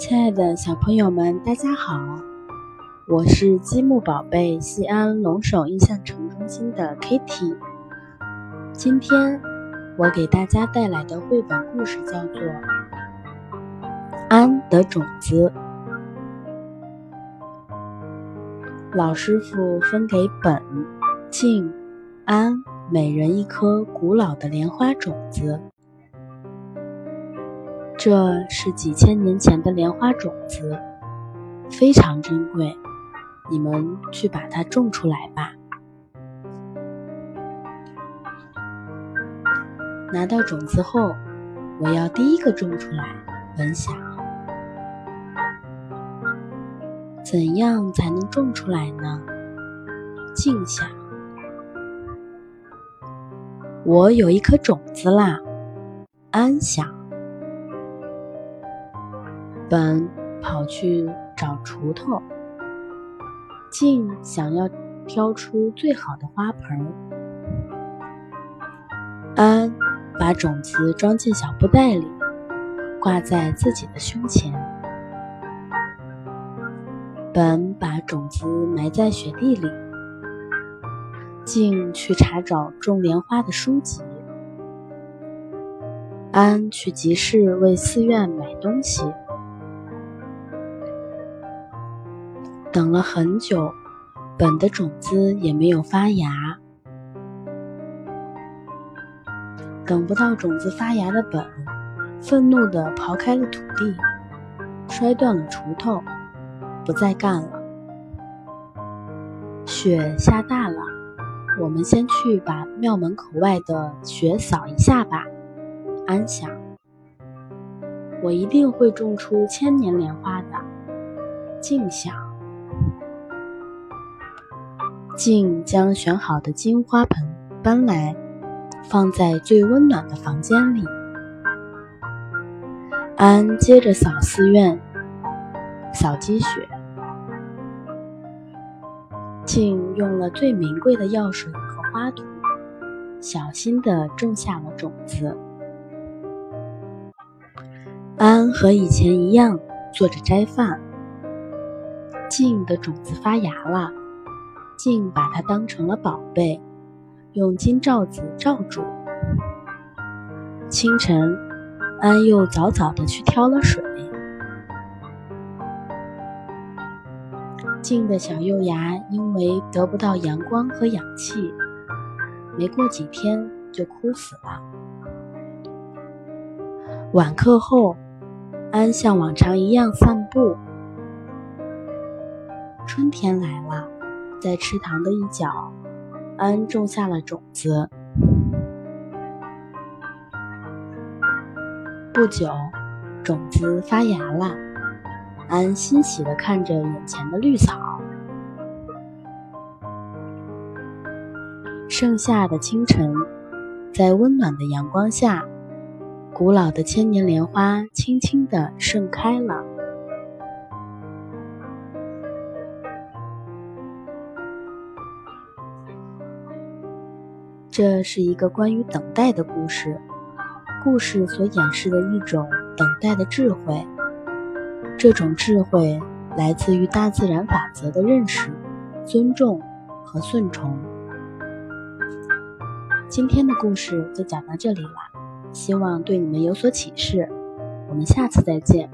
亲爱的小朋友们，大家好！我是积木宝贝西安龙首印象城中心的 Kitty。今天我给大家带来的绘本故事叫做《安的种子》。老师傅分给本、静、安每人一颗古老的莲花种子。这是几千年前的莲花种子，非常珍贵。你们去把它种出来吧。拿到种子后，我要第一个种出来。本想，怎样才能种出来呢？静想，我有一颗种子啦。安想。本跑去找锄头，静想要挑出最好的花盆。安把种子装进小布袋里，挂在自己的胸前。本把种子埋在雪地里。静去查找种莲花的书籍。安去集市为寺院买东西。等了很久，本的种子也没有发芽。等不到种子发芽的本，愤怒地刨开了土地，摔断了锄头，不再干了。雪下大了，我们先去把庙门口外的雪扫一下吧。安想，我一定会种出千年莲花的。静想。静将选好的金花盆搬来，放在最温暖的房间里。安接着扫寺院，扫积雪。静用了最名贵的药水和花土，小心地种下了种子。安和以前一样做着斋饭。静的种子发芽了。静把它当成了宝贝，用金罩子罩住。清晨，安又早早的去挑了水。静的小幼芽因为得不到阳光和氧气，没过几天就枯死了。晚课后，安像往常一样散步。春天来了。在池塘的一角，安种下了种子。不久，种子发芽了。安欣喜地看着眼前的绿草。盛夏的清晨，在温暖的阳光下，古老的千年莲花轻轻地盛开了。这是一个关于等待的故事，故事所演示的一种等待的智慧。这种智慧来自于大自然法则的认识、尊重和顺从。今天的故事就讲到这里了，希望对你们有所启示。我们下次再见。